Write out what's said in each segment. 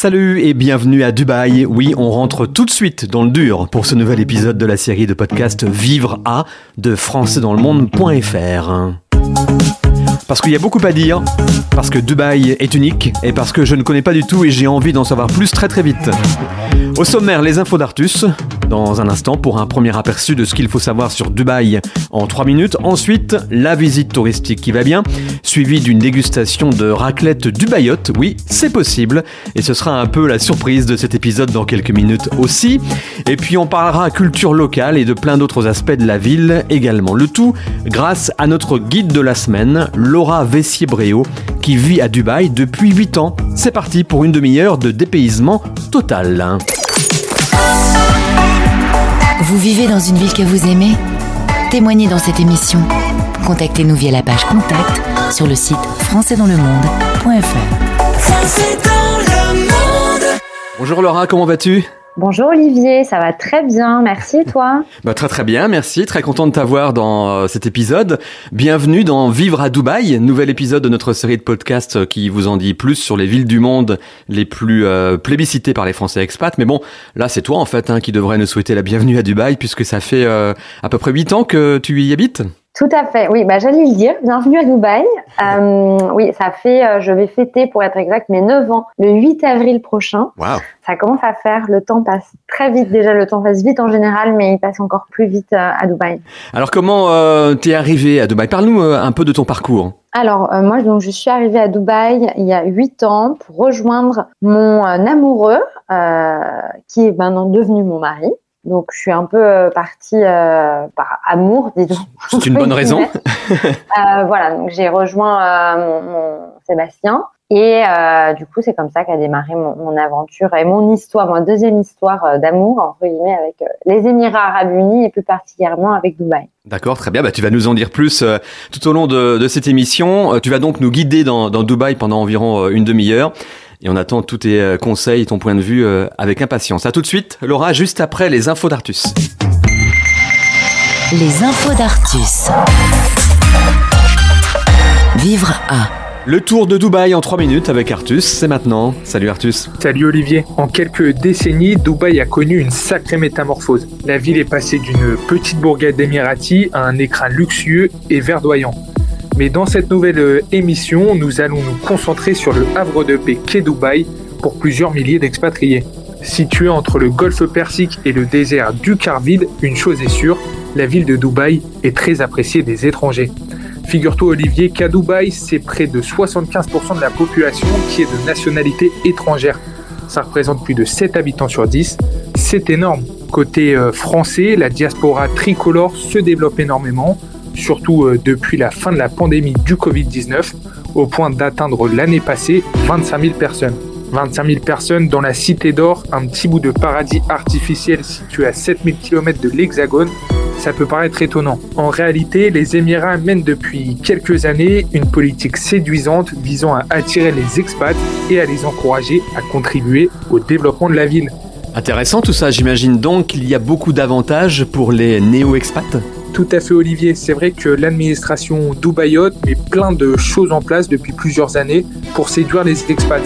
Salut et bienvenue à Dubaï. Oui, on rentre tout de suite dans le dur pour ce nouvel épisode de la série de podcast Vivre à de françaisdanslemonde.fr. Parce qu'il y a beaucoup à dire, parce que Dubaï est unique et parce que je ne connais pas du tout et j'ai envie d'en savoir plus très très vite. Au sommaire, les infos d'Artus, dans un instant pour un premier aperçu de ce qu'il faut savoir sur Dubaï en 3 minutes. Ensuite, la visite touristique qui va bien, suivie d'une dégustation de raclette dubaïote. Oui, c'est possible et ce sera un peu la surprise de cet épisode dans quelques minutes aussi. Et puis on parlera culture locale et de plein d'autres aspects de la ville également. Le tout grâce à notre guide de la semaine, Laura Vessier-Bréau, qui vit à Dubaï depuis 8 ans. C'est parti pour une demi-heure de dépaysement total. Vous vivez dans une ville que vous aimez? Témoignez dans cette émission. Contactez-nous via la page Contact sur le site françaisdanslemonde.fr. Bonjour Laura, comment vas-tu? Bonjour Olivier, ça va très bien, merci toi bah, Très très bien, merci, très content de t'avoir dans euh, cet épisode. Bienvenue dans Vivre à Dubaï, nouvel épisode de notre série de podcasts euh, qui vous en dit plus sur les villes du monde les plus euh, plébiscitées par les Français expats. Mais bon, là c'est toi en fait hein, qui devrais nous souhaiter la bienvenue à Dubaï puisque ça fait à peu près 8 ans que tu y habites tout à fait, oui, bah, j'allais le dire. Bienvenue à Dubaï. Euh, oui, ça fait, euh, je vais fêter, pour être exact, mes 9 ans le 8 avril prochain. Wow. Ça commence à faire, le temps passe très vite. Déjà, le temps passe vite en général, mais il passe encore plus vite euh, à Dubaï. Alors, comment euh, t'es arrivé à Dubaï? Parle-nous euh, un peu de ton parcours. Alors, euh, moi, donc, je suis arrivée à Dubaï il y a 8 ans pour rejoindre mon amoureux, qui est maintenant devenu mon mari. Donc, je suis un peu euh, partie euh, par amour, disons. C'est une bonne raison. euh, voilà, donc j'ai rejoint euh, mon, mon, Sébastien. Et du coup, c'est comme ça qu'a démarré mon, mon, aventure et mon histoire, ma deuxième histoire d'amour, entre guillemets, avec les Émirats Arabes Unis et plus particulièrement avec Dubaï. D'accord, très bien. Bah, tu vas nous en dire plus tout au long de, de cette émission. tu vas donc nous guider dans, dans Dubaï pendant environ une demi-heure. Et on attend tous tes conseils, ton point de vue avec impatience. À tout de suite, Laura, juste après les infos d'Artus. Les infos d'Artus. Vivre à. Le tour de Dubaï en 3 minutes avec Artus, c'est maintenant. Salut Artus. Salut Olivier. En quelques décennies, Dubaï a connu une sacrée métamorphose. La ville est passée d'une petite bourgade d'émiratis à un écrin luxueux et verdoyant. Mais dans cette nouvelle émission, nous allons nous concentrer sur le havre de paix qu'est Dubaï pour plusieurs milliers d'expatriés. Située entre le golfe Persique et le désert du Carvide, une chose est sûre, la ville de Dubaï est très appréciée des étrangers. Figure-toi Olivier qu'à Dubaï, c'est près de 75% de la population qui est de nationalité étrangère. Ça représente plus de 7 habitants sur 10. C'est énorme. Côté euh, français, la diaspora tricolore se développe énormément, surtout euh, depuis la fin de la pandémie du Covid-19, au point d'atteindre l'année passée 25 000 personnes. 25 000 personnes dans la Cité d'Or, un petit bout de paradis artificiel situé à 7000 km de l'Hexagone. Ça peut paraître étonnant. En réalité, les Émirats mènent depuis quelques années une politique séduisante visant à attirer les expats et à les encourager à contribuer au développement de la ville. Intéressant tout ça, j'imagine donc qu'il y a beaucoup d'avantages pour les néo-expats? Tout à fait Olivier, c'est vrai que l'administration dubaïote met plein de choses en place depuis plusieurs années pour séduire les expats.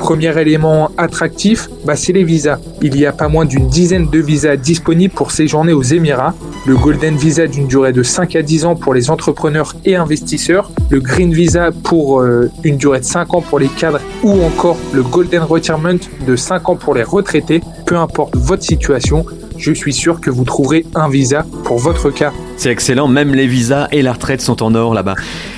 Premier élément attractif, bah c'est les visas. Il y a pas moins d'une dizaine de visas disponibles pour séjourner aux Émirats. Le Golden Visa d'une durée de 5 à 10 ans pour les entrepreneurs et investisseurs. Le Green Visa pour euh, une durée de 5 ans pour les cadres ou encore le Golden Retirement de 5 ans pour les retraités. Peu importe votre situation, je suis sûr que vous trouverez un visa pour votre cas. C'est excellent, même les visas et la retraite sont en or là-bas.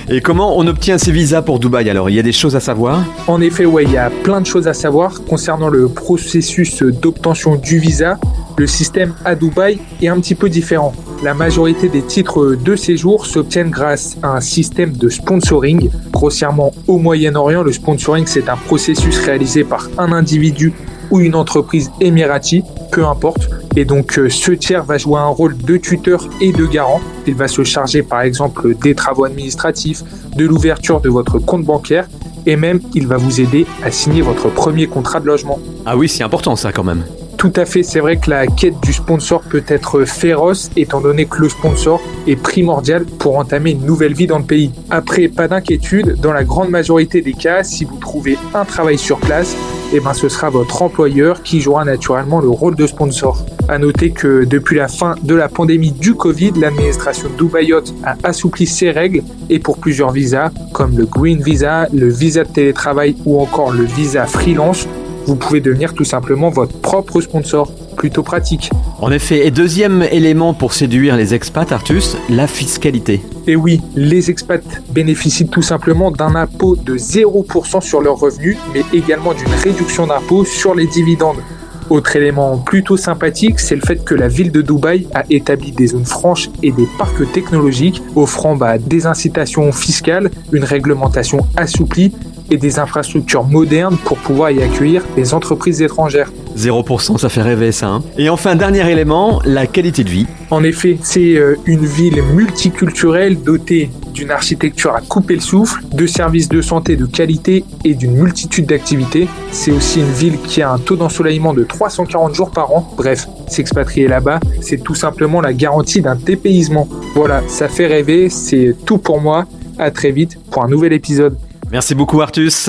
Et comment on obtient ces visas pour Dubaï alors? Il y a des choses à savoir? En effet, ouais, il y a plein de choses à savoir concernant le processus d'obtention du visa. Le système à Dubaï est un petit peu différent. La majorité des titres de séjour s'obtiennent grâce à un système de sponsoring. Grossièrement, au Moyen-Orient, le sponsoring, c'est un processus réalisé par un individu ou une entreprise émirati, peu importe. Et donc euh, ce tiers va jouer un rôle de tuteur et de garant. Il va se charger par exemple des travaux administratifs, de l'ouverture de votre compte bancaire et même il va vous aider à signer votre premier contrat de logement. Ah oui, c'est important ça quand même. Tout à fait, c'est vrai que la quête du sponsor peut être féroce étant donné que le sponsor est primordial pour entamer une nouvelle vie dans le pays. Après, pas d'inquiétude, dans la grande majorité des cas, si vous trouvez un travail sur place, eh ben, ce sera votre employeur qui jouera naturellement le rôle de sponsor. À noter que depuis la fin de la pandémie du Covid, l'administration Dubaïot a assoupli ses règles et pour plusieurs visas, comme le Green Visa, le visa de télétravail ou encore le visa freelance, vous pouvez devenir tout simplement votre propre sponsor. Plutôt pratique. En effet, et deuxième élément pour séduire les expats, Artus, la fiscalité. Et oui, les expats bénéficient tout simplement d'un impôt de 0% sur leurs revenus, mais également d'une réduction d'impôt sur les dividendes. Autre élément plutôt sympathique, c'est le fait que la ville de Dubaï a établi des zones franches et des parcs technologiques offrant bah, des incitations fiscales, une réglementation assouplie et des infrastructures modernes pour pouvoir y accueillir des entreprises étrangères. 0%, ça fait rêver ça. Hein. et enfin, dernier élément, la qualité de vie. En effet, c'est euh, une ville multiculturelle dotée d'une architecture à couper le souffle, de services de santé de qualité et d'une multitude d'activités. C'est aussi une ville qui a un taux d'ensoleillement de 340 jours par an. Bref, s'expatrier là-bas, c'est tout simplement la garantie d'un dépaysement. Voilà, ça fait rêver, c'est tout pour moi. À très vite pour un nouvel épisode. Merci beaucoup Artus.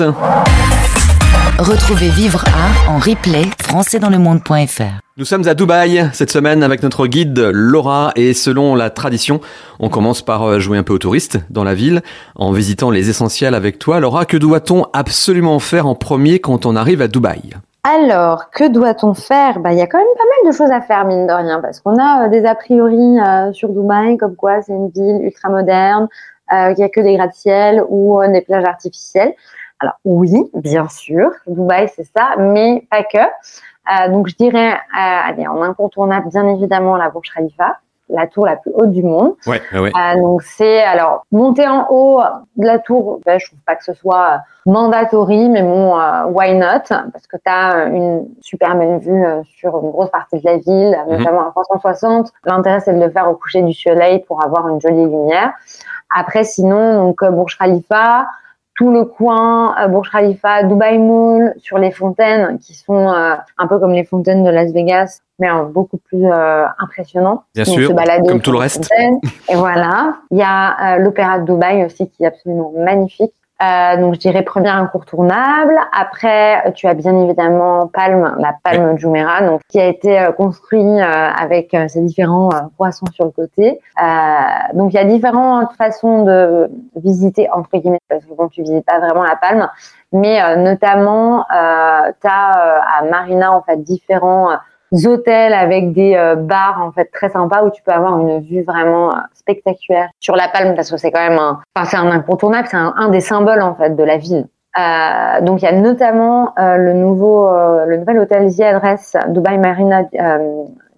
Retrouvez Vivre à en replay françaisdanslemonde.fr. Nous sommes à Dubaï cette semaine avec notre guide Laura et selon la tradition, on commence par euh, jouer un peu aux touristes dans la ville en visitant les essentiels avec toi. Laura, que doit-on absolument faire en premier quand on arrive à Dubaï? Alors, que doit-on faire? Bah, Il y a quand même pas mal de choses à faire, mine de rien, parce qu'on a euh, des a priori euh, sur Dubaï, comme quoi c'est une ville ultra moderne, euh, il n'y a que des gratte-ciel ou euh, des plages artificielles. Alors oui, bien sûr, Dubaï c'est ça, mais pas que. Euh, donc je dirais, allez, en incontournable, bien évidemment, la Burj Khalifa, la tour la plus haute du monde. Ouais, ouais. donc c'est alors monter en haut de la tour, ben, je trouve pas que ce soit mandatory, mais bon, why not? Parce que tu as une super belle vue sur une grosse partie de la ville, mhm. notamment à 360. L'intérêt c'est de le faire au coucher du soleil pour avoir une jolie lumière. Après, sinon, donc euh, Burj Khalifa, tout le coin euh, Burj Khalifa, Dubai Mall, sur les fontaines qui sont euh, un peu comme les fontaines de Las Vegas, mais beaucoup plus impressionnant. Bien sûr, comme tout le reste. Et voilà. Il y a l'Opéra de Dubaï aussi qui est absolument magnifique. Euh, donc je dirais première incontournable. Après, tu as bien évidemment Palme, la Palme Jumeirah, donc qui a été euh, construit euh, avec euh, ses différents poissons sur le côté. donc il y a différentes façons de visiter entre guillemets parce que bon, tu visites pas vraiment la Palme, mais notamment tu as à Marina en fait différents hôtels avec des euh, bars en fait très sympas où tu peux avoir une vue vraiment euh, spectaculaire sur la Palme parce que c'est quand même un, enfin c'est un incontournable, c'est un, des symboles en fait de la ville. Euh, donc il y a notamment euh, le nouveau, le nouvel hôtel The Address Dubai Marina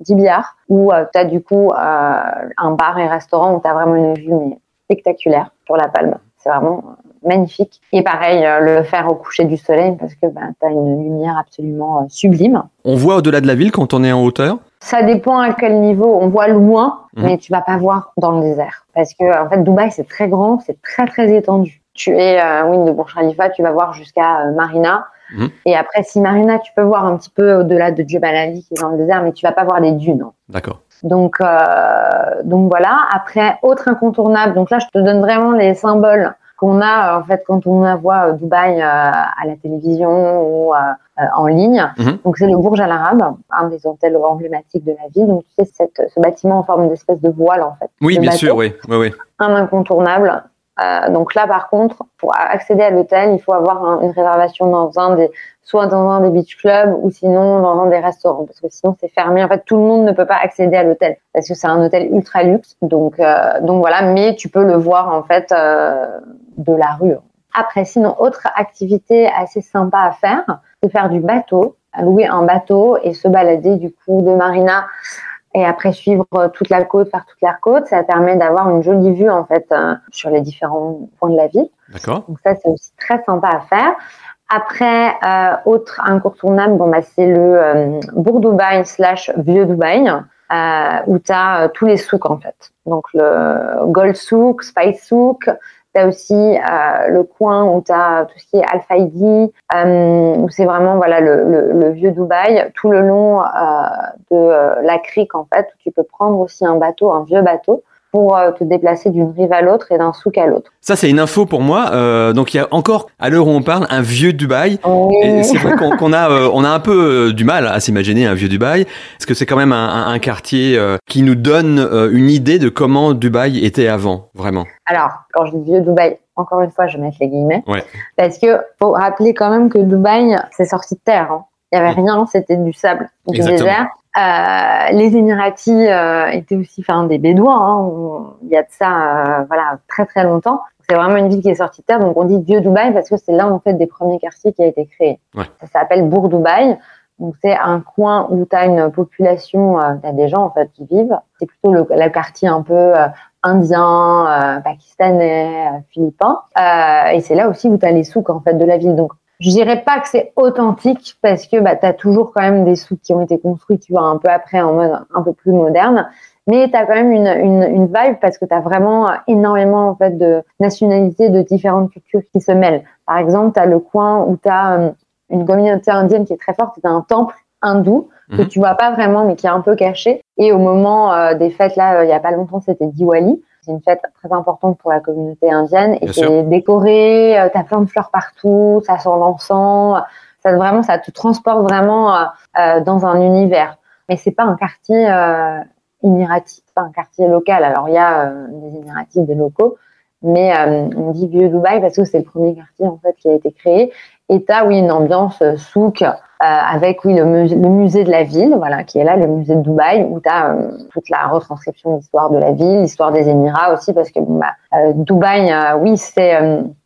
d'Ibiar où tu as du coup un bar et restaurant où tu as vraiment une vue mais spectaculaire sur la Palme. C'est vraiment magnifique. Et pareil, euh, le faire au coucher du soleil parce que bah, tu as une lumière absolument euh, sublime. On voit au-delà de la ville quand on est en hauteur? Ça dépend à quel niveau. On voit loin, mhm. mais tu vas pas voir dans le désert. Parce que en fait, Dubaï, c'est très grand, c'est très très étendu. Tu es à euh, de Burj Khalifa, tu vas voir jusqu'à Marina. Mhm. Et après, si Marina, tu peux voir un petit peu au-delà de Jebel Ali qui est dans le désert, mais tu vas pas voir les dunes. D'accord. Donc, donc voilà. Après, autre incontournable. Donc là, je te donne vraiment les symboles qu'on a en fait quand on voit euh, Dubaï euh, à la télévision ou euh, en ligne. Mhm. Donc c'est le Burj Al Arab, un des hôtels emblématiques de la ville. Donc tu sais cette, ce bâtiment en forme d'espèce de voile en fait. Oui, bien sûr, oui, oui, oui. Un incontournable. Euh, donc là, par contre, pour accéder à l'hôtel, il faut avoir une réservation dans un des, soit dans un des beach clubs ou sinon dans un des restaurants, parce que sinon c'est fermé. En fait, tout le monde ne peut pas accéder à l'hôtel parce que c'est un hôtel ultra luxe. Donc, euh, donc voilà, mais tu peux le voir en fait euh, de la rue. Après, sinon, autre activité assez sympa à faire, c'est faire du bateau, louer un bateau et se balader du coup de marina et après suivre euh, toute la côte par toute la côte, ça permet d'avoir une jolie vue en fait euh, sur les différents points de la ville. D'accord. Donc ça c'est aussi très sympa à faire. Après, euh, autre incontournable, bon bah c'est le euh, Bourg Dubaï slash Vieux Dubaï, où tu as tous les souks en fait. Donc le Gold Souk, Spice Souk, Tu aussi euh, le coin où tu as tout ce qui est Al-Faidi, euh, où c'est vraiment voilà le, le, vieux Dubaï, tout le long euh, de la crique en fait, où tu peux prendre aussi un bateau, un vieux bateau, pour te déplacer d'une rive à l'autre et d'un souk à l'autre. Ça, c'est une info pour moi. Euh, donc, il y a encore, à l'heure où on parle, un vieux Dubaï. Et c'est vrai qu'on a, on a un peu du mal à s'imaginer un vieux Dubaï, parce que c'est quand même un, un quartier qui nous donne une idée de comment Dubaï était avant, vraiment. Alors, quand je dis vieux Dubaï, encore une fois, je mettre les guillemets. Ouais. Parce que faut rappeler quand même que Dubaï, c'est sorti de terre. Hein. Il n'y avait mm. rien, c'était du sable, du désert. Euh, les Émiratis euh, étaient aussi enfin, des Bédouins. Hein. Il y a de ça euh, voilà, très très longtemps. C'est vraiment une ville qui est sortie de terre. Donc on dit vieux Dubaï parce que c'est là en fait des premiers quartiers qui a été créé. Ouais. Ça s'appelle Bourg Dubaï. Donc c'est un coin où tu as une population, euh, tu as des gens en fait qui vivent. C'est plutôt le, le, quartier un peu euh, pakistanais, euh, philippins. Euh, et c'est là aussi où tu as les souks en fait de la ville. Donc je dirais pas que c'est authentique parce que bah, tu as toujours quand même des souks qui ont été construits, tu vois, un peu après en mode un peu plus moderne. Mais tu as quand même une, une, une vibe parce que tu as vraiment énormément en fait de nationalités, de différentes cultures qui se mêlent. Par exemple, tu as le coin où tu as une communauté indienne qui est très forte, tu as un temple hindou que mhm. tu vois pas vraiment, mais qui est un peu caché. Et au moment euh, des fêtes, là, euh, il y a pas longtemps, c'était Diwali. C'est une fête très importante pour la communauté indienne et c'est décoré. Euh, tu as plein de fleurs partout, ça sent l'encens. Ça vraiment, ça te transporte vraiment dans un univers. Mais c'est pas un quartier euh, émirati, pas un quartier local. Alors il y a des émiratis, des locaux, mais on dit vieux Dubaï parce que c'est le premier quartier en fait qui a été créé. As oui une ambiance souk euh, avec oui le musée, le musée, de la ville, voilà, qui est là, le musée de Dubaï, où tu as euh, toute la retranscription de l'histoire de la ville, l'histoire des Émirats aussi, parce que bah, euh, Dubaï, oui, c'est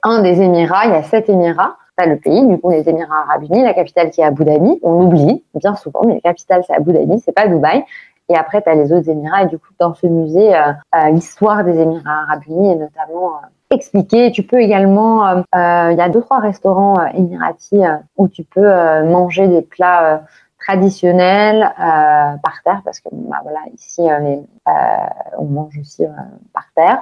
un des Émirats, il y a sept Émirats. Le pays, du coup, les Émirats Arabes Unis, la capitale qui est Abu Dhabi, on oublie bien souvent, mais la capitale c'est Abu Dhabi, c'est pas Dubaï. Et après, tu as les autres Émirats. Et du coup, dans ce musée, l'histoire des Émirats Arabes Unis et notamment expliquer. Tu peux également, euh, euh, il y a deux trois restaurants euh, émiratis où tu peux manger des plats traditionnels par terre parce que bah, voilà ici on mange aussi par terre.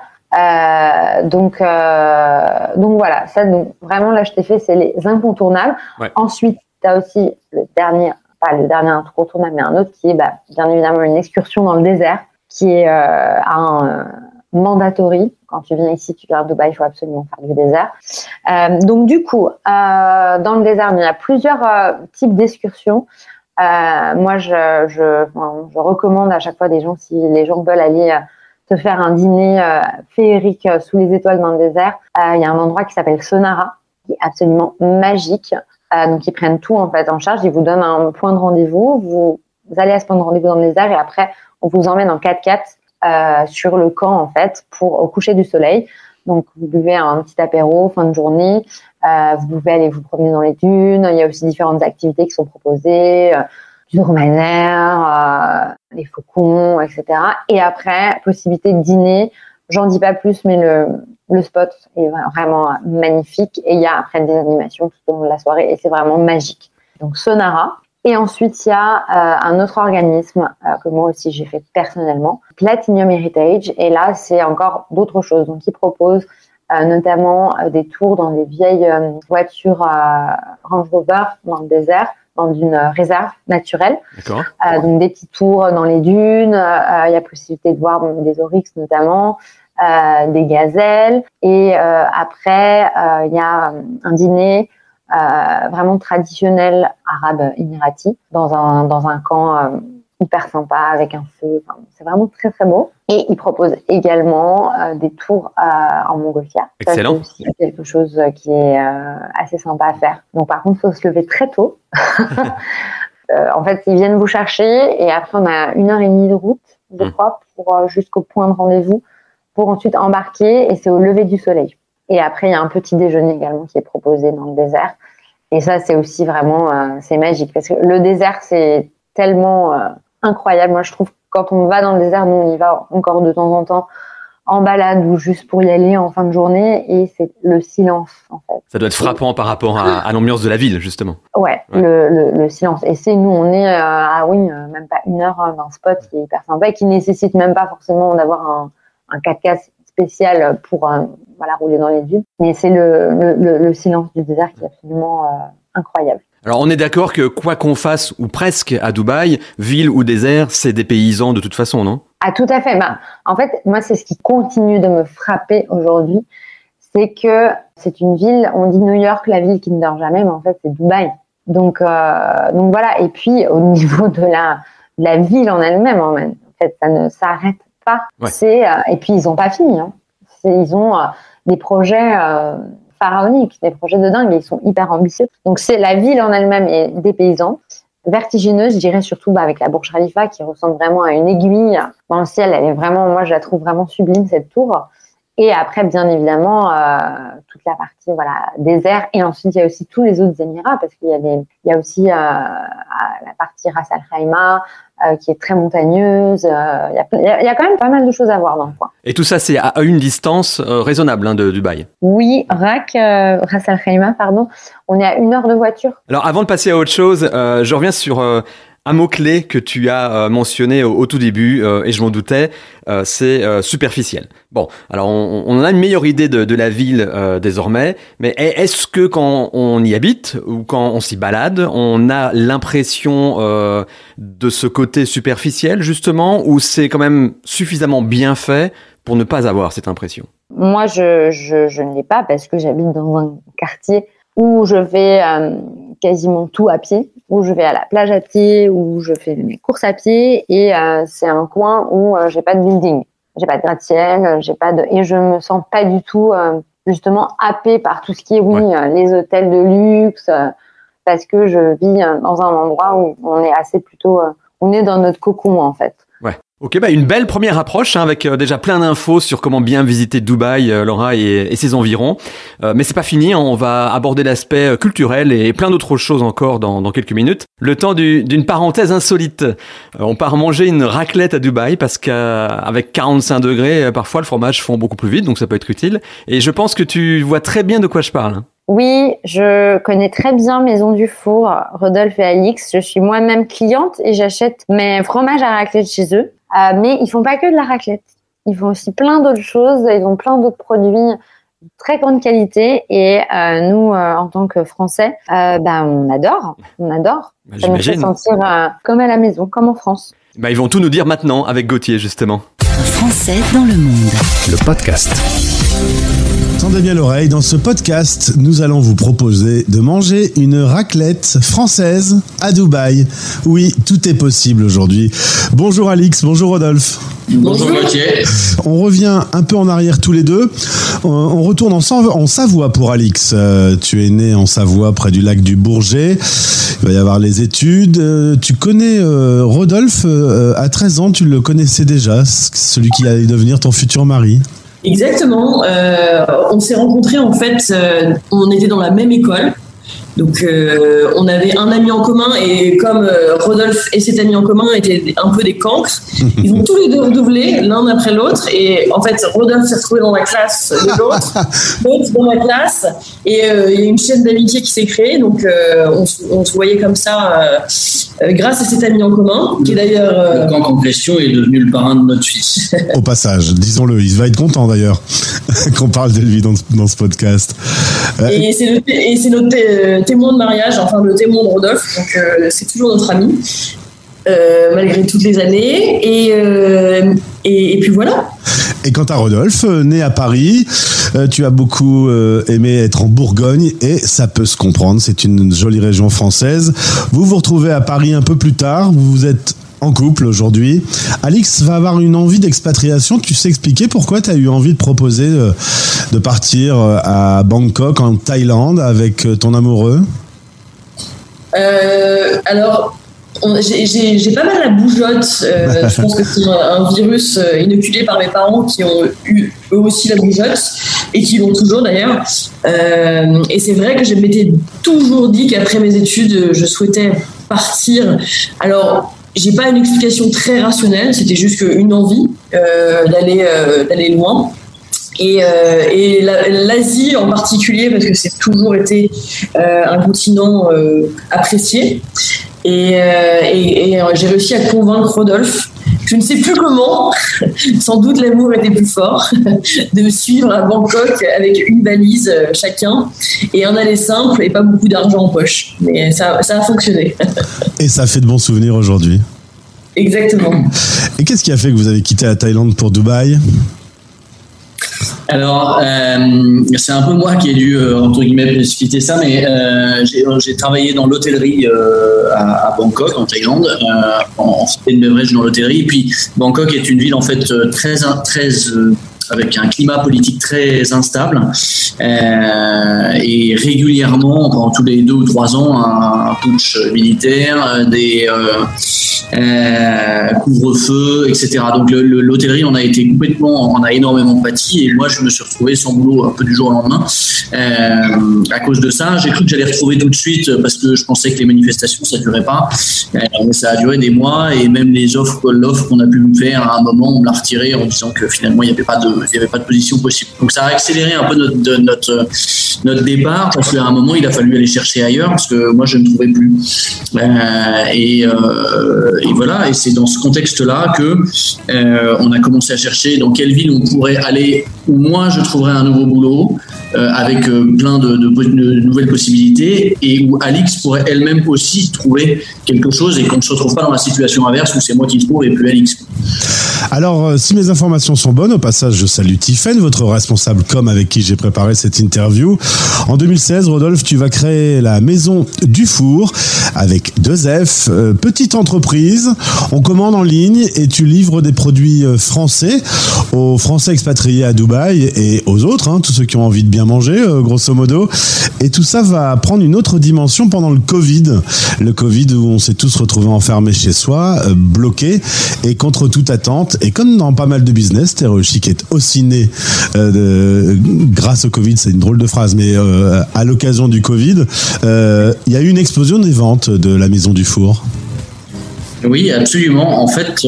donc donc voilà ça donc vraiment là je t'ai fait c'est les incontournables. Ensuite tu as aussi le dernier pas le dernier incontournable mais un autre qui est bah, bien évidemment une excursion dans le désert qui est un mandatory. Quand tu viens ici, tu viens à Dubaï, il faut absolument faire du désert. Euh, donc du coup, euh, dans le désert, il y a plusieurs euh, types d'excursions. Moi, je, je, je, recommande à chaque fois des gens, si les gens veulent aller se faire un dîner féerique sous les étoiles dans le désert, il y a un endroit qui s'appelle Sonara, qui est absolument magique. donc ils prennent tout en fait en charge, ils vous donnent un point de rendez-vous, vous, vous allez à ce point de rendez-vous dans le désert et après on vous emmène en 4x4 euh, sur le camp en fait pour au coucher du soleil. Donc vous buvez un petit apéro fin de journée, euh, vous pouvez aller vous promener dans les dunes. Il y a aussi différentes activités qui sont proposées, euh, du dromadaire, euh, les faucons, etc. Et après possibilité de dîner. J'en dis pas plus, mais le, le spot est vraiment magnifique et il y a après des animations tout au long de la soirée et c'est vraiment magique. Donc Sonara, et ensuite, il y a euh, un autre organisme euh, que moi aussi j'ai fait personnellement, Platinum Heritage. Et là, c'est encore d'autres choses. Donc, ils proposent euh, notamment des tours dans des vieilles voitures Range Rover dans le désert, dans une réserve naturelle. donc, des petits tours dans les dunes. Il y a possibilité de voir des oryx notamment. des gazelles et après il y a un dîner euh, vraiment traditionnel arabe émirati dans un, dans un camp euh, hyper sympa avec un feu. Enfin, c'est vraiment très très beau. Et il propose également euh, des tours en montgolfière. Excellent. C'est aussi quelque chose qui est assez sympa à faire. Donc par contre, il faut se lever très tôt. en fait, ils viennent vous chercher et après on a une heure et demie de route, je hmm. crois, pour jusqu'au point de rendez-vous, pour ensuite embarquer et c'est au lever du soleil. Et après, il y a un petit déjeuner également qui est proposé dans le désert. Et ça, c'est aussi vraiment, euh, c'est magique parce que le désert, c'est tellement euh, incroyable. Moi, je trouve que quand on va dans le désert, nous, on y va encore de temps en temps en balade ou juste pour y aller en fin de journée et c'est le silence en fait. Ça doit être frappant par rapport à, l'ambiance de la ville justement. Ouais, Le, le, silence. Et c'est nous, on est euh, à oui, même pas une heure d'un spot qui est hyper sympa et qui nécessite même pas forcément d'avoir un, un 4K spécial pour voilà, rouler dans les dunes. Mais c'est le, le, le, silence du désert qui est absolument incroyable. Alors on est d'accord que quoi qu'on fasse, ou presque à Dubaï, ville ou désert, c'est des paysans de toute façon, non? Ah tout à fait. Bah, en fait, moi c'est ce qui continue de me frapper aujourd'hui, c'est que c'est une ville, on dit New York, la ville qui ne dort jamais, mais en fait c'est Dubaï. Donc, euh, donc voilà. Et puis au niveau de la, la ville en elle-même, en fait, ça ne s'arrête pas. C'est euh, et puis ils n'ont pas fini. Hein. Ils ont euh, des projets pharaoniques, des projets de dingue, ils sont hyper ambitieux. Donc c'est la ville en elle-même et des paysans vertigineuse, je dirais surtout bah, avec la Burj Khalifa qui ressemble vraiment à une aiguille dans le ciel. Elle est vraiment, moi je la trouve vraiment sublime cette tour. Et après, bien évidemment, euh, toute la partie voilà désert. Et ensuite, il y a aussi tous les autres Émirats parce qu'il y a des, il y a aussi euh, la partie Ras Al Khaimah euh, qui est très montagneuse. Il y, a, il, y a, quand même pas mal de choses à voir dans le coin. Et tout ça, c'est à une distance raisonnable hein, de Dubaï. Oui, Rak, Ras Al Khaimah, pardon. On est à une heure de voiture. Alors, avant de passer à autre chose, je reviens sur un mot-clé que tu as euh, mentionné au, tout début, euh, et je m'en doutais, euh, c'est superficiel. Bon, alors on, on, a une meilleure idée de, la ville désormais, mais est-ce que quand on y habite ou quand on s'y balade, on a l'impression de ce côté superficiel justement, ou c'est quand même suffisamment bien fait pour ne pas avoir cette impression? Moi, je ne l'ai pas parce que j'habite dans un quartier où je vais quasiment tout à pied, où je vais à la plage à pied, où je fais mes courses à pied, et euh, c'est un coin où euh, j'ai pas de building, j'ai pas de gratte-ciel, j'ai pas de, et je me sens pas du tout euh, justement happé par tout ce qui est oui les hôtels de luxe, parce que je vis dans un endroit où on est assez plutôt, on est dans notre cocon en fait. Ok, bah une belle première approche hein, avec euh, déjà plein d'infos sur comment bien visiter Dubaï, euh, Laura et, ses environs. Euh, mais c'est pas fini, hein, on va aborder l'aspect culturel et plein d'autres choses encore dans, dans, quelques minutes. Le temps d'une parenthèse insolite. on part manger une raclette à Dubaï parce qu'avec 45 degrés, parfois le fromage fond beaucoup plus vite, donc ça peut être utile. Et je pense que tu vois très bien de quoi je parle. Oui, je connais très bien Maison du Four, Rodolphe et Alix. Je suis moi-même cliente et j'achète mes fromages à raclette chez eux. Euh, mais ils font pas que de la raclette. Ils font aussi plein d'autres choses. Ils ont plein d'autres produits de très grande qualité. Et euh, nous, euh, en tant que Français, ben on adore, on adore. Bah, Ça nous fait sentir comme à la maison, comme en France. Bah, ils vont tout nous dire maintenant avec Gauthier justement. Français dans le monde. Le podcast. Tendez bien l'oreille, dans ce podcast, nous allons vous proposer de manger une raclette française à Dubaï. Oui, tout est possible aujourd'hui. Bonjour Alix, bonjour Rodolphe. Bonjour Mathieu. On revient un peu en arrière tous les deux. On retourne en Savoie pour Alix. Euh, tu es né en Savoie près du lac du Bourget. Il va y avoir les études. Euh, tu connais euh, Rodolphe à 13 ans, tu le connaissais déjà, celui qui allait devenir ton futur mari. Exactement. Euh, on s'est rencontrés en fait, euh, on était dans la même école. Donc, euh, on avait un ami en commun et comme euh, Rodolphe et cet ami en commun étaient un peu des cancres, ils ont tous les deux redoublé l'un après l'autre. Et en fait, Rodolphe s'est retrouvé dans la classe de l'autre, l'autre dans la classe. Et euh, il y a une chaîne d'amitié qui s'est créée. Donc, on, on, se voyait comme ça grâce à cet ami en commun, qui est d'ailleurs. le cancre en question est devenu le parrain de notre fils. Au passage, disons-le, il va être content d'ailleurs qu'on parle de lui dans, dans ce podcast. Et c'est notre témoin de mariage, enfin le témoin de Rodolphe, donc euh, c'est toujours notre ami. Euh, malgré toutes les années. Euh, et, et, puis voilà. Et quant à Rodolphe, né à Paris, tu as beaucoup aimé être en Bourgogne et ça peut se comprendre, c'est une jolie région française. Vous vous retrouvez à Paris un peu plus tard, vous vous êtes en couple aujourd'hui. Alix va avoir une envie d'expatriation. Tu sais expliquer pourquoi tu as eu envie de proposer de, partir euh, à Bangkok, en Thaïlande, avec euh, ton amoureux? Euh, Alors, j'ai pas mal la bougeotte. je pense que c'est un virus inoculé par mes parents qui ont eu eux aussi la bougeotte et qui l'ont toujours d'ailleurs. et c'est vrai que je m'étais toujours dit qu'après mes études, je souhaitais partir. Alors, j'ai pas une explication très rationnelle, c'était juste une envie euh, d'aller euh, d'aller loin. Et, euh, l'Asie en particulier, parce que c'est toujours été un continent apprécié. Et j'ai réussi à convaincre Rodolphe je ne sais plus comment, sans doute l'amour était plus fort, de suivre à Bangkok avec une valise euh, chacun et un aller simple et pas beaucoup d'argent en poche. Mais ça, ça a fonctionné. Et ça fait de bons souvenirs aujourd'hui. Exactement. Et qu'est-ce qui a fait que vous avez quitté la Thaïlande pour Dubaï? Alors, euh, c'est un peu moi qui ai dû, euh, entre guillemets, précipiter ça, mais euh, j'ai travaillé dans l'hôtellerie à, Bangkok, en Thaïlande, en, fait une beverage dans l'hôtellerie. Et puis, Bangkok est une ville, en fait, très, très avec un climat politique très instable euh, et régulièrement, tous les deux ou trois ans, un, un putsch militaire, des euh, euh, couvre-feu, etc. Donc le- le- l'hôtellerie, on a été complètement, on a énormément pâti et moi je me suis retrouvé sans boulot un peu du jour au lendemain à cause de ça. J'ai cru que j'allais retrouver tout de suite parce que je pensais que les manifestations ça durait pas, mais ça a duré des mois et même les offres, l'offre qu'on a pu me faire à un moment, on me l'a retiré en disant que finalement il n'y avait pas de, il y avait pas de position possible. Donc ça a accéléré un peu notre notre notre départ parce qu'à un moment il a fallu aller chercher ailleurs parce que moi je ne trouvais plus. Euh, et, euh, et voilà, et c'est dans ce contexte-là que euh, on a commencé à chercher dans quelle ville on pourrait aller où moi je trouverais un nouveau boulot euh, avec euh, plein de, nouvelles possibilités et où Alix pourrait elle-même aussi trouver quelque chose et qu'on ne se retrouve pas dans la situation inverse où c'est moi qui trouve et plus Alix. Alors, euh, si mes informations sont bonnes, au passage, je salue Tiffen, votre responsable com avec qui j'ai préparé cette interview. En 2016, Rodolphe, tu vas créer la maison du four avec deux F, petite entreprise. On commande en ligne et tu livres des produits français aux Français expatriés à Dubaï et aux autres, hein, tous ceux qui ont envie de bien manger, euh, grosso modo. Et tout ça va prendre une autre dimension pendant le Covid. Le Covid où on s'est tous retrouvés enfermés chez soi, euh, bloqués et contre toute attente. Et comme dans pas mal de business, Chic est aussi né euh, grâce au Covid, c'est une drôle de phrase, mais à l'occasion du Covid, il y a eu une explosion des ventes de la maison du four. Oui, absolument. En fait,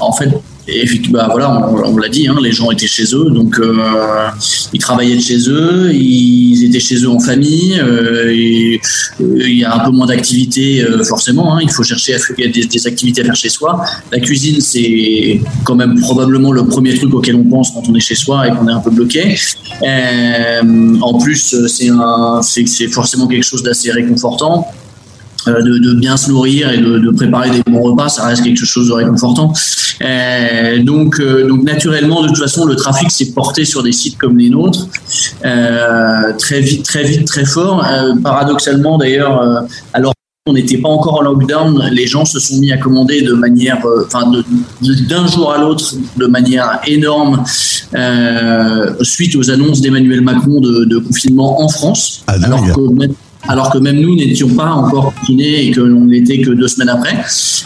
en fait, effectivement, bah, voilà, on, l'a dit, hein, les gens étaient chez eux, donc euh, ils travaillaient de chez eux, ils étaient chez eux en famille. euh, et, euh, il y a un peu moins d'activités, euh, forcément. hein, il faut chercher à, des, des activités à faire chez soi. La cuisine, c'est quand même probablement le premier truc auquel on pense quand on est chez soi et qu'on est un peu bloqué. Euh, en plus, c'est forcément quelque chose d'assez réconfortant de, de bien se nourrir et de, de préparer des bons repas, ça reste quelque chose de réconfortant. Euh, donc, euh, donc naturellement, de toute façon, le trafic s'est porté sur des sites comme les nôtres euh, très vite, très vite, très fort. Euh, paradoxalement, d'ailleurs, euh, alors on n'était pas encore en lockdown, les gens se sont mis à commander de manière, euh, enfin, d'un jour à l'autre, de manière énorme, euh, suite aux annonces d'Emmanuel Macron de, de confinement en France, Ah, alors que alors que même nous n'étions pas encore confinés et que l'on l'était que deux semaines après.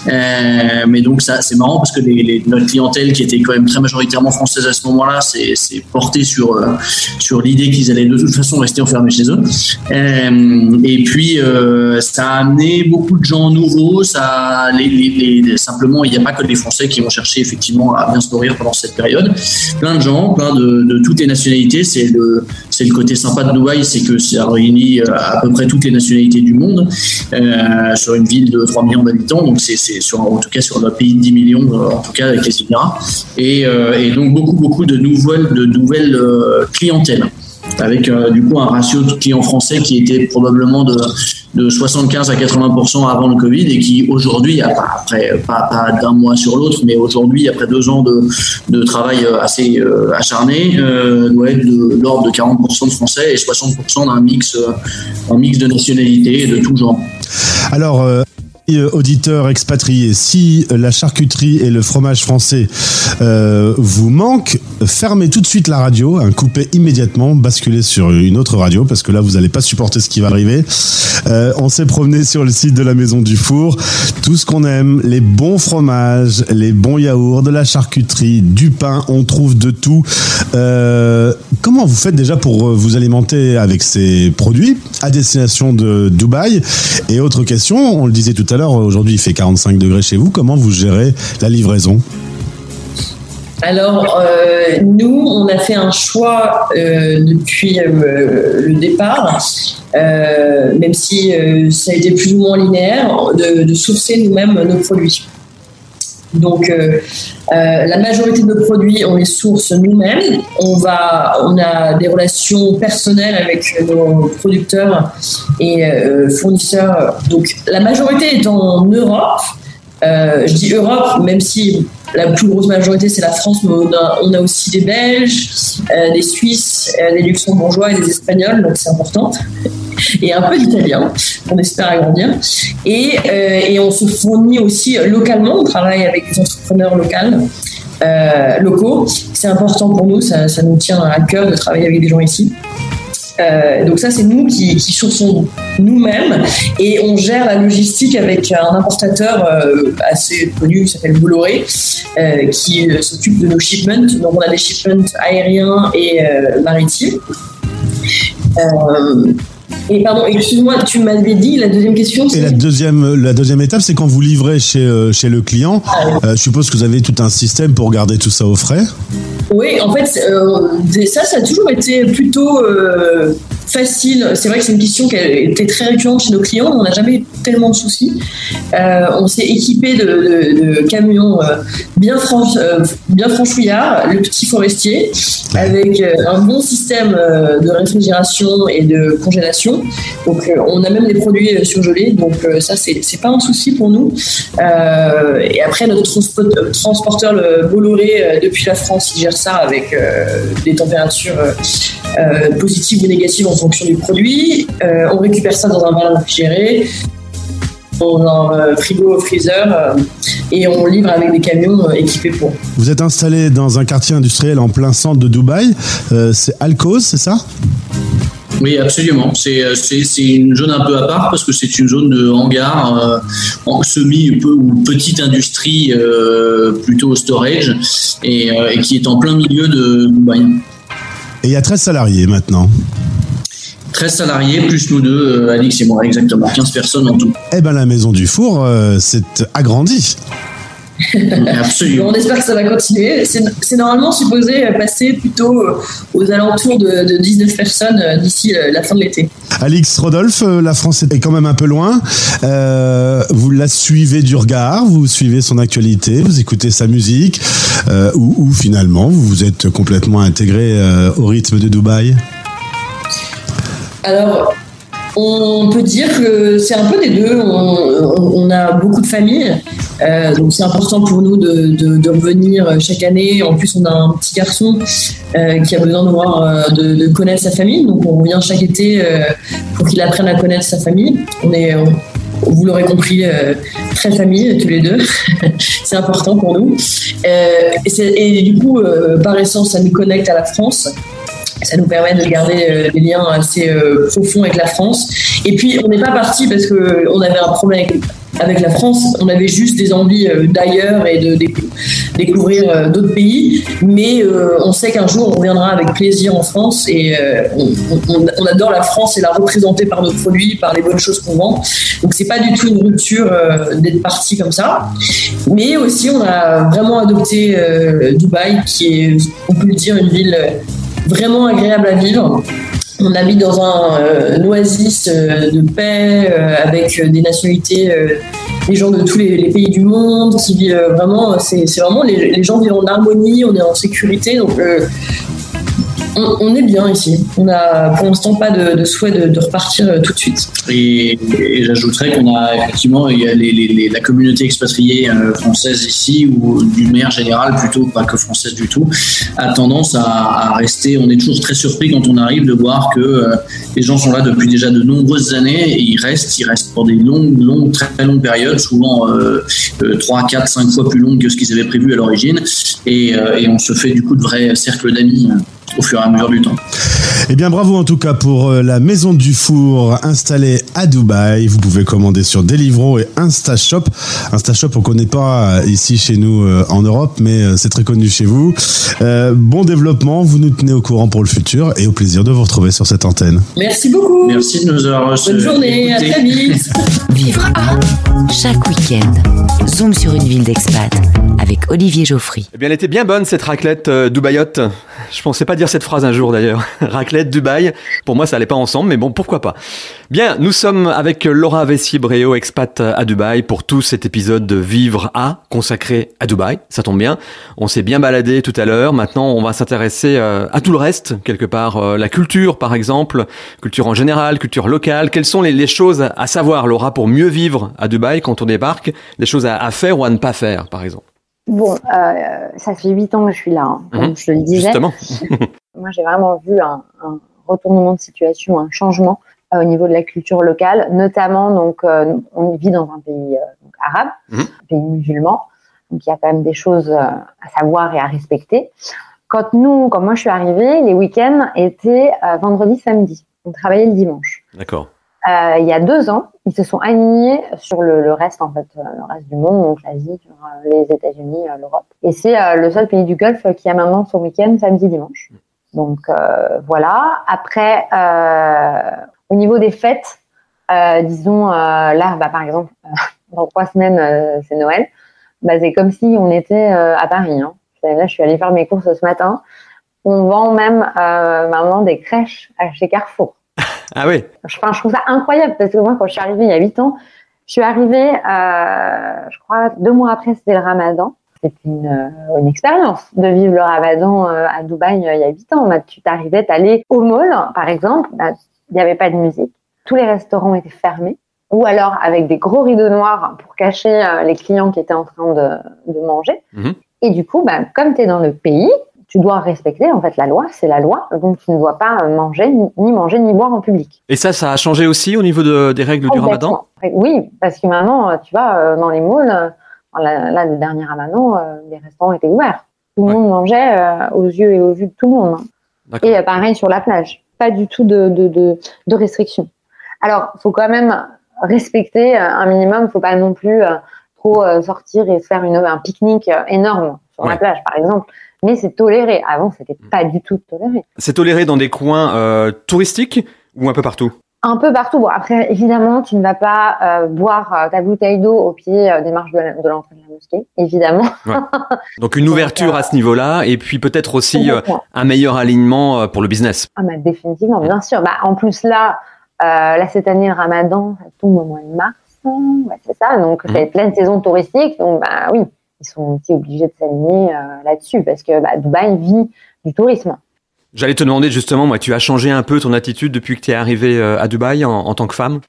Euh, mais donc ça, c'est marrant parce que notre clientèle, qui était quand même très majoritairement française à ce moment-là, s'est portée sur euh, sur l'idée qu'ils allaient de toute façon rester enfermés chez eux. Euh, et puis ça a amené beaucoup de gens nouveaux. Ça, simplement, il n'y a pas que les Français qui vont chercher effectivement à bien se nourrir pendant cette période. Plein de gens, plein de, de toutes les nationalités. C'est le c'est le côté sympa de Dubaï, c'est que ça réunit à peu près toutes les nationalités du monde euh, sur une ville de 3 millions d'habitants. Donc c'est sur en tout cas sur notre pays de 10 millions, euh, en tout cas avec les Émirats. Et, euh, et donc beaucoup beaucoup de nouvelles de nouvelles clientèles avec du coup un ratio de clients français qui était probablement de, de 75 à 80% avant le Covid et qui aujourd'hui, après pas, pas d'un mois sur l'autre, mais aujourd'hui après deux ans de, de travail euh, assez euh, acharné, euh, doit être de l'ordre de 40% de Français et 60% d'un mix, euh, un mix de nationalités de tout genre. Alors, euh, auditeurs expatriés, si la charcuterie et le fromage français euh, vous manquent, fermez tout de suite la radio, coupez immédiatement, basculez sur une autre radio parce que là vous n'allez pas supporter ce qui va arriver. Euh, on s'est promené sur le site de la Maison du Four, tout ce qu'on aime, les bons fromages, les bons yaourts, de la charcuterie, du pain, on trouve de tout. Euh, comment vous faites déjà pour vous alimenter avec ces produits à destination de Dubaï? Et autre question, on le disait tout à l'heure, aujourd'hui il fait 45 degrés chez vous, comment vous gérez la livraison? Alors, euh, nous, on a fait un choix euh, depuis euh, le départ, même si ça a été plus ou moins linéaire, de, de sourcer nous-mêmes nos produits. Donc, la majorité de nos produits, on les source nous-mêmes. On on a des relations personnelles avec nos producteurs et fournisseurs. Donc, la majorité est en Europe. je dis Europe, même si la plus grosse majorité, c'est la France, mais on a, aussi des Belges, euh, des Suisses, euh, des Luxembourgeois et des Espagnols, donc c'est important. Et un peu d'Italien, on espère agrandir. Et, euh, et, on se fournit aussi localement, on travaille avec des entrepreneurs locaux. locaux. C'est important pour nous, ça, ça nous tient à cœur de travailler avec des gens ici. Euh, donc ça, c'est nous qui, qui sourçons nous-mêmes et on gère la logistique avec un importateur euh, assez connu qui s'appelle Bolloré, euh, qui s'occupe de nos shipments. Donc on a des shipments aériens et maritimes. Et pardon, excuse-moi, tu m'avais dit la deuxième question. Et la deuxième, la deuxième étape, c'est quand vous livrez chez, chez le client. Ah je suppose que vous avez tout un système pour garder tout ça au frais. Oui, en fait, ça, ça a toujours été plutôt facile. C'est vrai que c'est une question qui a été très récurrente chez nos clients. On n'a jamais tellement de soucis. Euh, on s'est équipé de, camions euh, bien, franch, euh, bien franchouillards, le petit forestier, avec un bon système de réfrigération et de congélation. Donc, on a même des produits surgelés. Donc, ça, c'est pas un souci pour nous. et après, notre transporteur, le Bolloré, depuis la France, il gère ça avec des températures positives ou négatives en fonction du produit. Euh, on récupère ça dans un ballon réfrigéré, dans un euh, frigo freezer euh, et on livre avec des camions équipés pour. Vous êtes installé dans un quartier industriel en plein centre de Dubaï. c'est Alcos, c'est ça? Oui, absolument. C'est, une zone un peu à part parce que c'est une zone de hangar, en semi ou petite industrie, plutôt storage, et, et, qui est en plein milieu de Dubaï. Et il y a 13 salariés maintenant. 13 salariés, plus nous deux, euh, Alix et moi, exactement. 15 personnes en tout. Eh ben la maison du four euh, s'est agrandie. Absolument. On espère que ça va continuer. C'est normalement supposé passer plutôt euh, aux alentours de, 19 personnes d'ici la fin de l'été. Alix Rodolphe, la France est quand même un peu loin. vous la suivez du regard, vous suivez son actualité, vous écoutez sa musique, ou, ou, finalement vous vous êtes complètement intégré au rythme de Dubaï? Alors, on peut dire que c'est un peu des deux. On, a beaucoup de familles, euh, donc c'est important pour nous de, revenir chaque année. En plus, on a un petit garçon euh, qui a besoin de voir, euh, de, connaître sa famille, donc on revient chaque été pour qu'il apprenne à connaître sa famille. On est, vous l'aurez compris, très famille tous les deux. c'est important pour nous. Et, du coup, par essence, ça nous connecte à la France ça nous permet de garder euh, des liens assez euh, profonds avec la France. Et puis, on n'est pas parti parce qu'on avait un problème avec, la France, on avait juste des envies euh, d'ailleurs et de, découvrir d'autres pays, mais on sait qu'un jour on reviendra avec plaisir en France et on, adore la France et la représenter par nos produits, par les bonnes choses qu'on vend. Donc c'est pas du tout une rupture d'être parti comme ça, mais aussi on a vraiment adopté Dubaï, qui est, on peut le dire, une ville vraiment agréable à vivre. On habite dans un euh, oasis euh, de paix euh, avec des nationalités, des gens de tous les, pays du monde qui vivent vraiment. C'est vraiment les, gens vivent en harmonie, on est en sécurité. Donc on, est bien ici. On n'a pour l'instant pas de, souhait de, repartir euh, tout de suite. Et, j'ajouterais qu'on a effectivement la communauté expatriée euh, française ici, ou du maire général plutôt, pas que française du tout, a tendance à, rester. On est toujours très surpris quand on arrive de voir que euh, les gens sont là depuis déjà de nombreuses années et ils restent, ils restent pour des longues, longues, très longues périodes, souvent 3, 4, 5 fois plus longues que ce qu'ils avaient prévu à l'origine. Et, et, on se fait du coup de vrais cercles d'amis au fur et à mesure du temps. Eh bien, bravo en tout cas pour euh, la maison du four installée à Dubaï. Vous pouvez commander sur Deliveroo et InstaShop. InstaShop, on connaît pas euh, ici chez nous euh, en Europe, mais c'est très connu chez vous. bon développement, vous nous tenez au courant pour le futur et au plaisir de vous retrouver sur cette antenne. Merci beaucoup. Merci de nous avoir reçus. Bonne journée, à très vite. Vivre à chaque week week-end. Zoom sur une ville d'expat avec Olivier Geoffry. Eh bien, elle était bien bonne cette raclette euh, Dubaïote. Je pensais pas dire cette phrase un jour d'ailleurs. raclette Dubaï. Pour moi, ça allait pas ensemble, mais bon, pourquoi pas. Bien, nous sommes avec Laura Vessier-Bréau, expat à Dubaï, pour tout cet épisode de Vivre à, consacré à Dubaï. Ça tombe bien. On s'est bien baladé tout à l'heure. Maintenant, on va s'intéresser euh, à tout le reste, quelque part. Euh, la culture, par exemple. Culture en général, culture locale. Quelles sont les, les choses à savoir, Laura, pour mieux vivre à Dubaï quand on débarque? Des choses à, à faire ou à ne pas faire, par exemple? Bon, euh, ça fait huit ans que je suis là, hein, comme Mhm. je te le disais. Justement. Moi, j'ai vraiment vu un, un retournement de situation, un changement euh, au niveau de la culture locale, notamment donc euh, on vit dans un pays euh, donc, arabe, un pays musulman, donc il y a quand même des choses à savoir et à respecter. Quand nous, quand moi je suis arrivée, les week-ends étaient vendredi, samedi. On travaillait le dimanche. D'accord. Euh, il y a deux ans, ils se sont alignés sur le, le reste en fait, euh, le reste du monde, donc l'Asie, euh, les États-Unis, l'Europe. Et c'est le seul pays du Golfe qui a maintenant son week-end samedi dimanche. Donc euh, voilà. Après, euh, au niveau des fêtes, euh, disons euh, là, bah, par exemple, dans trois semaines, euh, c'est Noël. Bah, c'est comme si on était euh, à Paris. Hein. Là, je suis allée faire mes courses ce matin. On vend même euh, maintenant des crèches à- chez Carrefour. Ah oui. Je, enfin, je trouve ça incroyable parce que moi, quand je suis arrivée il y a huit ans, je suis arrivée, euh, je crois, deux mois après, c'était le ramadan. C'était une, euh, une expérience de vivre le ramadan euh, à Dubaï euh, il y a huit ans. Bah, tu t'arrivais, t'allais au mall, par exemple, bah, il n'y avait pas de musique. Tous les restaurants étaient fermés. Ou alors avec des gros rideaux noirs pour cacher les clients qui étaient en train de, de manger. Mhm. Et du coup, bah, comme tu es dans le pays, tu dois respecter en fait la loi, c'est la loi, donc tu ne dois pas manger, ni manger, ni boire en public. Et ça, ça a changé aussi au niveau de- des règles du ramadan? Oui, parce que maintenant, tu vois, dans les malls, là, là, le dernier ramadan, euh, les restaurants étaient ouverts. Tout le Ouais. monde mangeait euh, aux yeux et aux vues de tout le monde. hein. Et euh, pareil sur la plage, pas du tout de, de, de, de restrictions. Alors, faut quand même respecter un minimum, faut pas non plus trop sortir et faire une, un pique-nique énorme sur Ouais. la plage, par exemple. Mais c'est toléré. Avant, c'était Mm. pas du tout toléré. C'est toléré dans des coins euh, touristiques ou un peu partout? Un peu partout. Bon, après, évidemment, tu ne vas pas euh, boire euh, ta bouteille d'eau au pied euh, des marches de l'entrée de la mosquée, évidemment. Donc une ouverture à ce niveau-là et puis peut-être aussi euh, un meilleur alignement euh, pour le business. Ah, bah, définitivement, bien sûr. Bah, en plus, là, euh, là, cette année, le ramadan, ça tombe au mois de mars. Ouais, c'est ça. Donc, Mhm. c'est pleine saison touristique. Donc, bah oui, ils sont aussi obligés de s'aligner euh, là-dessus parce que bah, Dubaï vit du tourisme. J'allais te demander justement, moi, tu as changé un peu ton attitude depuis que tu es arrivée euh, à Dubaï en, tant que femme?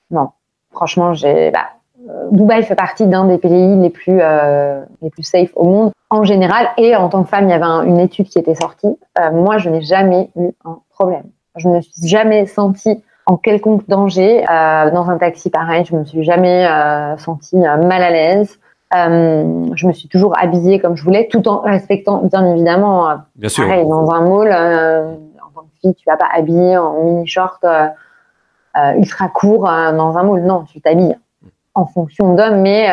Franchement, j'ai. Bah, euh, Dubaï fait partie d'un des pays les plus euh, les plus safe au monde en général. Et en tant que femme, il y avait un- une étude qui était sortie. Euh, moi, je n'ai jamais eu un problème. Je ne me suis jamais sentie en quelconque danger euh, dans un taxi pareil. Je me suis jamais sentie mal à l'aise. Euh, je me suis toujours habillée comme je voulais, tout en respectant bien évidemment euh, Bien sûr. Pareil, dans un mall, euh, en tant que fille, tu vas pas habiller en mini short euh, ultra court dans un mall. Non, tu t'habilles en fonction d'homme, mais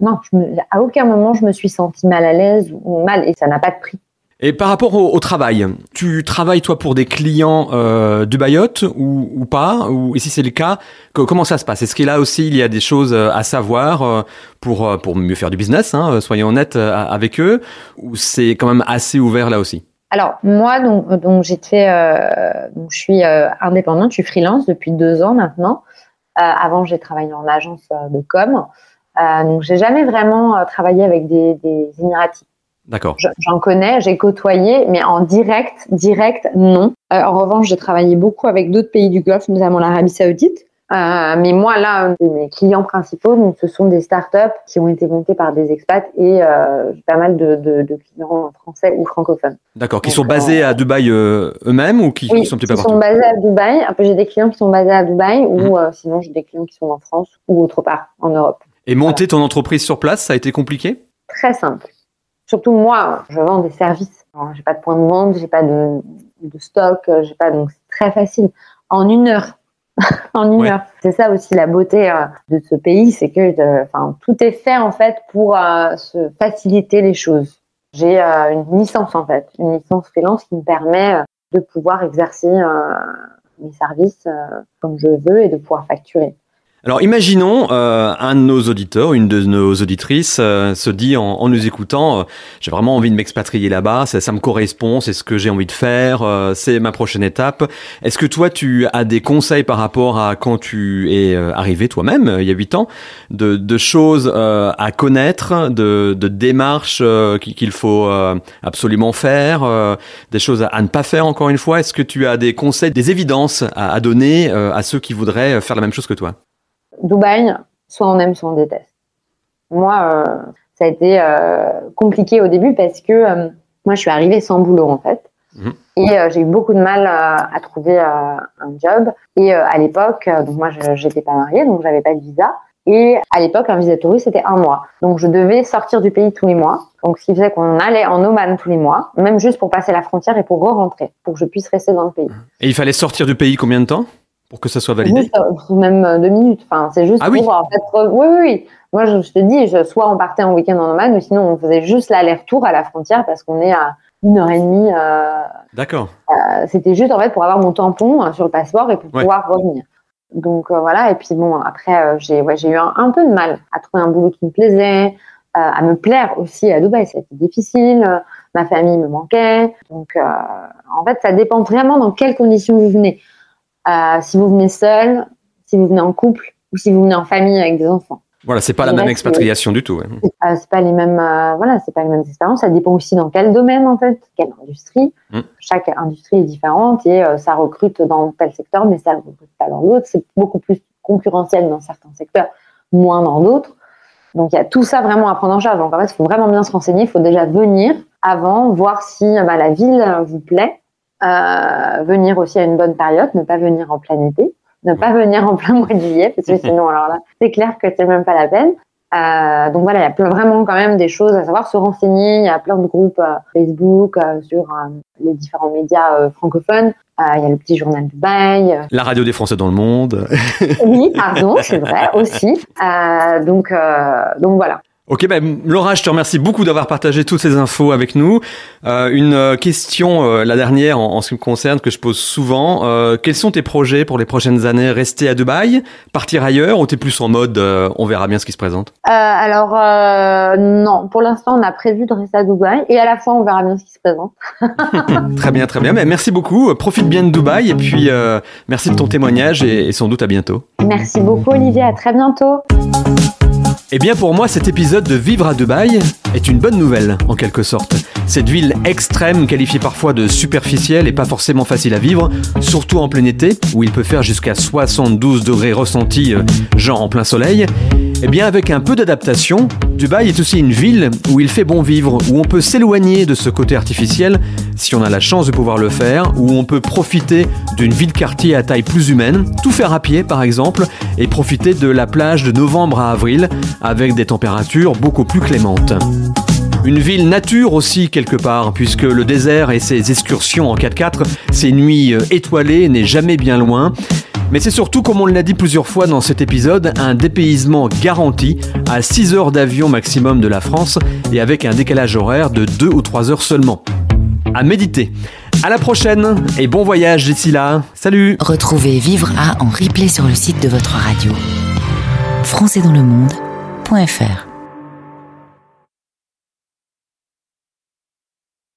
non, je me- à aucun moment je me suis sentie mal à l'aise ou mal, et ça n'a pas de prix. Et par rapport au, au travail, tu travailles toi pour des clients euh, Dubaïote ou, ou pas ou, Et si c'est le cas, que- comment ça se passe? Est-ce a là aussi il y a des choses euh, à savoir euh, pour euh, pour mieux faire du business hein, Soyons honnêtes avec eux. Ou c'est quand même assez ouvert là aussi? Alors moi, donc, donc j'étais, euh, je suis euh, indépendante, je suis freelance depuis deux ans maintenant. Avant, j'ai travaillé en agence de com. Donc j'ai jamais vraiment travaillé avec des, des. D'accord. Je- J'en connais, j'ai côtoyé, mais en direct, direct, non. Euh, en revanche, j'ai travaillé beaucoup avec d'autres pays du Golfe, notamment l'Arabie Saoudite. Euh, mais moi, là, mes clients principaux, donc, ce sont des startups qui ont été montées par des expats et euh, pas mal de, de, de clients français ou francophones. D'accord. Qui sont basés à Dubaï euh, eux-mêmes ou qui, qui Oui, sont un petit qui sont basés à Dubaï. Peu, j'ai des clients qui sont basés à Dubaï ou Mhm. euh, sinon j'ai des clients qui sont en France ou autre part en Europe. Et monter ton entreprise sur place, ça a été compliqué? Très simple. Surtout moi, je vends des services. J'ai pas de point de vente, j'ai pas de, de stock, euh, j'ai pas donc c'est très facile. En une heure, en une Ouais. heure. C'est ça aussi la beauté euh, de ce pays, c'est que, euh, enfin, tout est fait en fait pour euh, se faciliter les choses. J'ai euh, une licence en fait, une licence freelance qui me permet de pouvoir exercer mes services comme je veux et de pouvoir facturer. Alors imaginons euh, un de nos auditeurs, une de nos auditrices euh, se dit en, en nous écoutant, euh, j'ai vraiment envie de m'expatrier là-bas, ça, ça me correspond, c'est ce que j'ai envie de faire, euh, c'est ma prochaine étape. Est-ce que toi tu as des conseils par rapport à quand tu es euh, arrivé toi-même, euh, il y a huit ans, de, de choses à connaître, de, de démarches qu'il faut absolument faire, des choses à, ne pas faire encore une fois? Est-ce que tu as des conseils, des évidences à, à donner à ceux qui voudraient faire la même chose que toi? Dubaï, soit on aime, soit on déteste. Moi, euh, ça a été euh, compliqué au début parce que euh, moi, je suis arrivée sans boulot en fait. Mhm. Et j'ai eu beaucoup de mal à trouver un job. Et à l'époque, donc moi, je j'étais pas mariée, donc j'avais pas de visa. Et à l'époque, un visa touriste, c'était un mois. Donc, je devais sortir du pays tous les mois. Donc, ce qui faisait qu'on allait en Oman tous les mois, même juste pour passer la frontière et pour re-rentrer, pour que je puisse rester dans le pays. Et il fallait sortir du pays combien de temps? Pour que ça soit validé Juste, euh, même euh, deux minutes. Enfin, c'est juste Ah oui. pour en fait, re- oui, oui, oui. Moi, je, je te dis, je- soit on partait en week-end en Oman, ou sinon on faisait juste l'aller-retour à la frontière parce qu'on est à une heure et demie. euh, D'accord. euh, C'était juste en fait pour avoir mon tampon euh, sur le passeport et pour Ouais. pouvoir revenir. Donc euh, voilà. Et puis bon, après, j'ai ouais, j'ai eu un, un peu de mal à trouver un boulot qui me plaisait, à me plaire aussi à Dubaï. C'était difficile. ma famille me manquait. Donc en fait, ça dépend vraiment dans quelles conditions vous venez. Euh, si vous venez seul, si vous venez en couple ou si vous venez en famille avec des enfants. Voilà, c'est pas la même expatriation du tout. ouais. Euh, c'est pas les mêmes, euh, voilà, c'est pas les mêmes expériences. Ça dépend aussi dans quel domaine en fait, quelle industrie. Mm. Chaque industrie est différente et euh, ça recrute dans tel secteur, mais ça recrute pas dans l'autre. C'est beaucoup plus concurrentiel dans certains secteurs, moins dans d'autres. Donc il y a tout ça vraiment à prendre en charge. Donc en fait, il faut vraiment bien se renseigner. Il faut déjà venir avant, voir si bah, la ville vous plaît. Euh, venir aussi à une bonne période, ne pas venir en plein été, ne pas venir en plein mois de juillet, parce que sinon, alors là, c'est clair que c'est même pas la peine. Euh, donc voilà, il y a plein- vraiment quand même des choses à savoir, se renseigner. Il y a plein de groupes euh, Facebook euh, sur euh, les différents médias francophones. Il y a le petit journal Dubaï. euh, La radio des Français dans le monde. oui, pardon, c'est vrai aussi. Euh, donc euh, donc voilà. Ok, ben Laura, je te remercie beaucoup d'avoir partagé toutes ces infos avec nous. Euh, une euh, question, euh, la dernière en, en ce qui me concerne, que je pose souvent. Euh, quels sont tes projets pour les prochaines années? Rester à Dubaï? Partir ailleurs? Ou t'es plus en mode euh, on verra bien ce qui se présente? Euh, alors euh, non, pour l'instant on a prévu de rester à Dubaï et à la fois on verra bien ce qui se présente. Très bien, très bien. Mais merci beaucoup. Profite bien de Dubaï et puis euh, merci de ton témoignage et, et sans doute à bientôt. Merci beaucoup Olivier, à très bientôt. Eh bien pour moi cet épisode de Vivre à Dubaï est une bonne nouvelle en quelque sorte. Cette ville extrême qualifiée parfois de superficielle et pas forcément facile à vivre, surtout en plein été où il peut faire jusqu'à 72 degrés ressentis euh, genre en plein soleil. Eh bien avec un peu d'adaptation, Dubaï est aussi une ville où il fait bon vivre, où on peut s'éloigner de ce côté artificiel si on a la chance de pouvoir le faire, où on peut profiter d'une ville-quartier à taille plus humaine, tout faire à pied par exemple, et profiter de la plage de novembre à avril avec des températures beaucoup plus clémentes. Une ville nature aussi quelque part, puisque le désert et ses excursions en 4x4, ses nuits euh, étoilées n'est jamais bien loin. Mais c'est surtout, comme on l'a dit plusieurs fois dans cet épisode, un dépaysement garanti à 6 heures d'avion maximum de la France et avec un décalage horaire de 2 ou 3 heures seulement. À méditer. À la prochaine et bon voyage d'ici là. Salut Retrouvez Vivre à en replay sur le site de votre radio. françaisdanslemonde.fr